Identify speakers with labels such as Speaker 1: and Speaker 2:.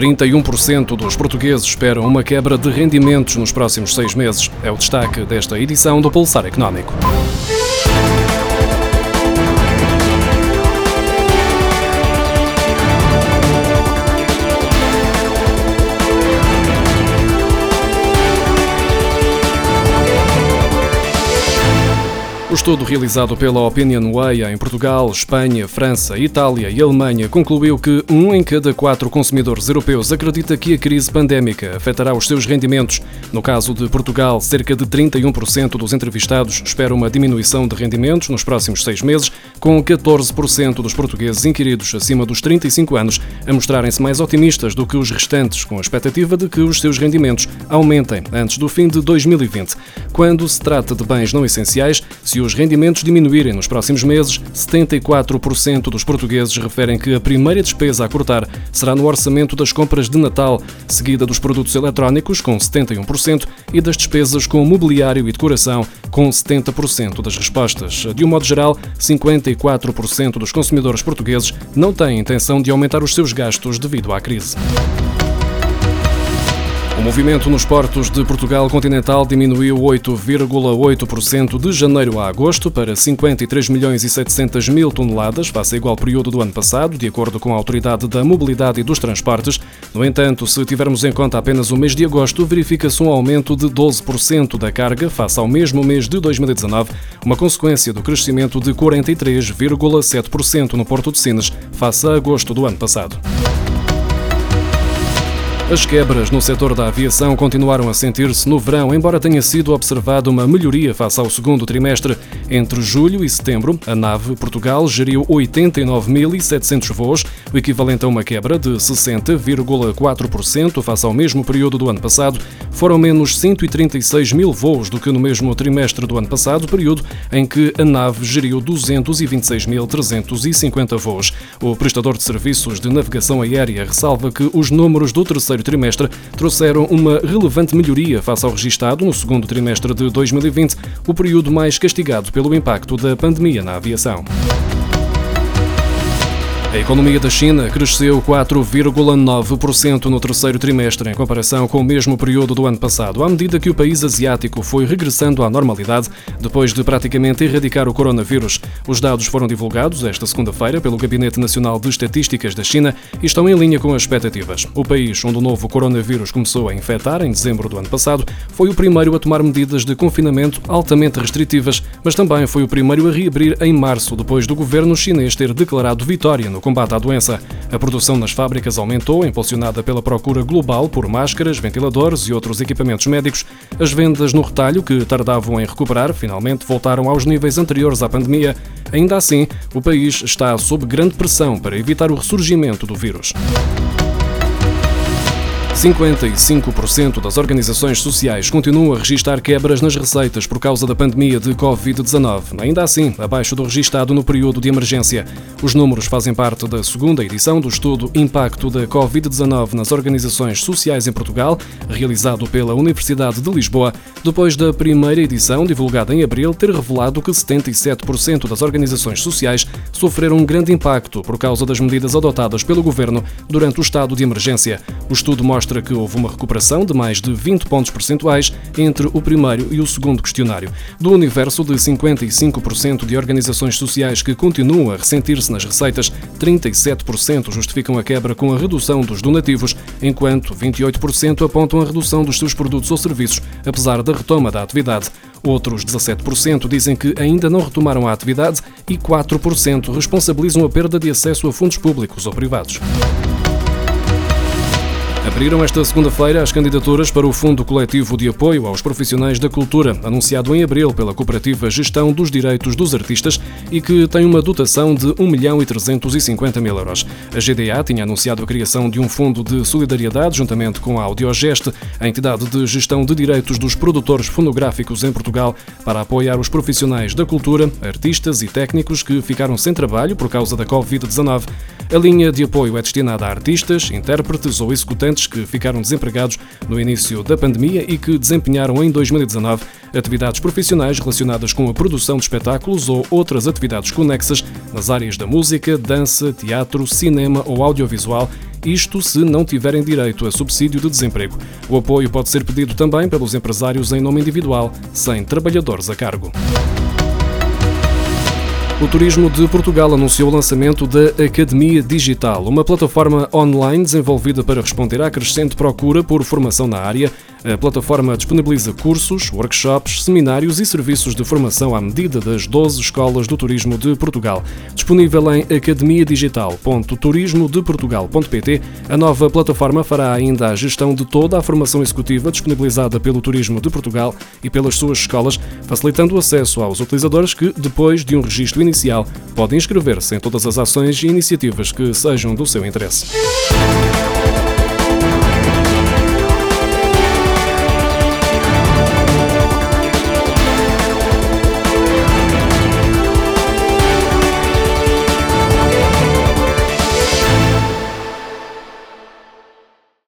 Speaker 1: 31% dos portugueses esperam uma quebra de rendimentos nos próximos seis meses. É o destaque desta edição do Pulsar Económico. O estudo realizado pela Opinion Way em Portugal, Espanha, França, Itália e Alemanha concluiu que um em cada quatro consumidores europeus acredita que a crise pandémica afetará os seus rendimentos. No caso de Portugal, cerca de 31% dos entrevistados esperam uma diminuição de rendimentos nos próximos seis meses, com 14% dos portugueses inquiridos acima dos 35 anos a mostrarem-se mais otimistas do que os restantes, com a expectativa de que os seus rendimentos aumentem antes do fim de 2020. Quando se trata de bens não essenciais, se os rendimentos diminuírem nos próximos meses, 74% dos portugueses referem que a primeira despesa a cortar será no orçamento das compras de Natal, seguida dos produtos eletrónicos, com 71%, e das despesas com mobiliário e decoração, com 70% das respostas. De um modo geral, 54% dos consumidores portugueses não têm intenção de aumentar os seus gastos devido à crise. O movimento nos portos de Portugal continental diminuiu 8,8% de janeiro a agosto para 53 milhões e 700 mil toneladas, face ao igual período do ano passado, de acordo com a Autoridade da Mobilidade e dos Transportes. No entanto, se tivermos em conta apenas o mês de agosto, verifica-se um aumento de 12% da carga face ao mesmo mês de 2019, uma consequência do crescimento de 43,7% no Porto de Sines face a agosto do ano passado. As quebras no setor da aviação continuaram a sentir-se no verão, embora tenha sido observada uma melhoria face ao segundo trimestre. Entre julho e setembro, a nave Portugal geriu 89.700 voos, o equivalente a uma quebra de 60,4% face ao mesmo período do ano passado. Foram menos 136 mil voos do que no mesmo trimestre do ano passado, período em que a nave geriu 226.350 voos. O prestador de serviços de navegação aérea ressalva que os números do terceiro trimestre trouxeram uma relevante melhoria face ao registado no segundo trimestre de 2020, o período mais castigado pelo impacto da pandemia na aviação. A economia da China cresceu 4,9% no terceiro trimestre, em comparação com o mesmo período do ano passado, à medida que o país asiático foi regressando à normalidade depois de praticamente erradicar o coronavírus. Os dados foram divulgados esta segunda-feira pelo Gabinete Nacional de Estatísticas da China e estão em linha com as expectativas. O país onde o novo coronavírus começou a infectar em dezembro do ano passado foi o primeiro a tomar medidas de confinamento altamente restritivas, mas também foi o primeiro a reabrir em março, depois do governo chinês ter declarado vitória no no combate à doença. A produção nas fábricas aumentou, impulsionada pela procura global por máscaras, ventiladores e outros equipamentos médicos. As vendas no retalho, que tardavam em recuperar, finalmente voltaram aos níveis anteriores à pandemia. Ainda assim, o país está sob grande pressão para evitar o ressurgimento do vírus. 55% das organizações sociais continuam a registrar quebras nas receitas por causa da pandemia de Covid-19, ainda assim abaixo do registado no período de emergência. Os números fazem parte da segunda edição do estudo Impacto da Covid-19 nas organizações sociais em Portugal, realizado pela Universidade de Lisboa, depois da primeira edição, divulgada em abril, ter revelado que 77% das organizações sociais sofreram um grande impacto por causa das medidas adotadas pelo governo durante o estado de emergência. O estudo mostra que houve uma recuperação de mais de 20 pontos percentuais entre o primeiro e o segundo questionário. Do universo de 55% de organizações sociais que continuam a ressentir-se nas receitas, 37% justificam a quebra com a redução dos donativos, enquanto 28% apontam a redução dos seus produtos ou serviços, apesar da retoma da atividade. Outros 17% dizem que ainda não retomaram a atividade e 4% responsabilizam a perda de acesso a fundos públicos ou privados. Abriram esta segunda-feira as candidaturas para o Fundo Coletivo de Apoio aos Profissionais da Cultura, anunciado em abril pela Cooperativa Gestão dos Direitos dos Artistas e que tem uma dotação de 1 milhão e 350 mil euros. A GDA tinha anunciado a criação de um fundo de solidariedade juntamente com a Audiogeste, a entidade de gestão de direitos dos produtores fonográficos em Portugal, para apoiar os profissionais da cultura, artistas e técnicos que ficaram sem trabalho por causa da Covid-19. A linha de apoio é destinada a artistas, intérpretes ou executantes que ficaram desempregados no início da pandemia e que desempenharam em 2019 atividades profissionais relacionadas com a produção de espetáculos ou outras atividades conexas nas áreas da música, dança, teatro, cinema ou audiovisual isto se não tiverem direito a subsídio de desemprego. O apoio pode ser pedido também pelos empresários em nome individual, sem trabalhadores a cargo. O Turismo de Portugal anunciou o lançamento da Academia Digital, uma plataforma online desenvolvida para responder à crescente procura por formação na área a plataforma disponibiliza cursos, workshops, seminários e serviços de formação à medida das 12 escolas do turismo de Portugal. Disponível em academiadigital.turismodeportugal.pt, a nova plataforma fará ainda a gestão de toda a formação executiva disponibilizada pelo Turismo de Portugal e pelas suas escolas, facilitando o acesso aos utilizadores que, depois de um registro inicial, podem inscrever-se em todas as ações e iniciativas que sejam do seu interesse.